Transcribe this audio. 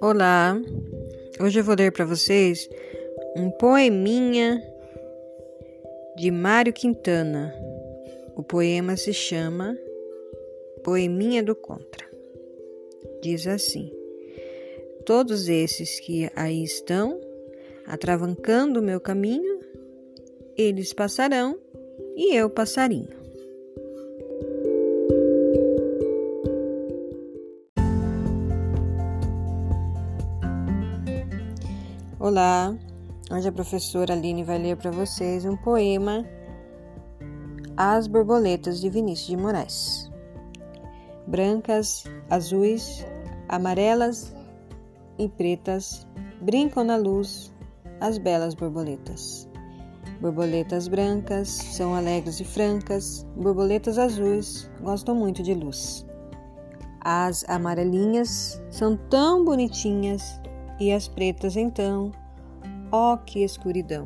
Olá, hoje eu vou ler para vocês um poeminha de Mário Quintana. O poema se chama Poeminha do Contra. Diz assim: Todos esses que aí estão, atravancando o meu caminho, eles passarão e eu passarinho. Olá, hoje a professora Aline vai ler para vocês um poema As Borboletas de Vinícius de Moraes. Brancas, azuis, amarelas e pretas brincam na luz as belas borboletas. Borboletas brancas são alegres e francas, borboletas azuis gostam muito de luz. As amarelinhas são tão bonitinhas e as pretas então, ó oh, que escuridão!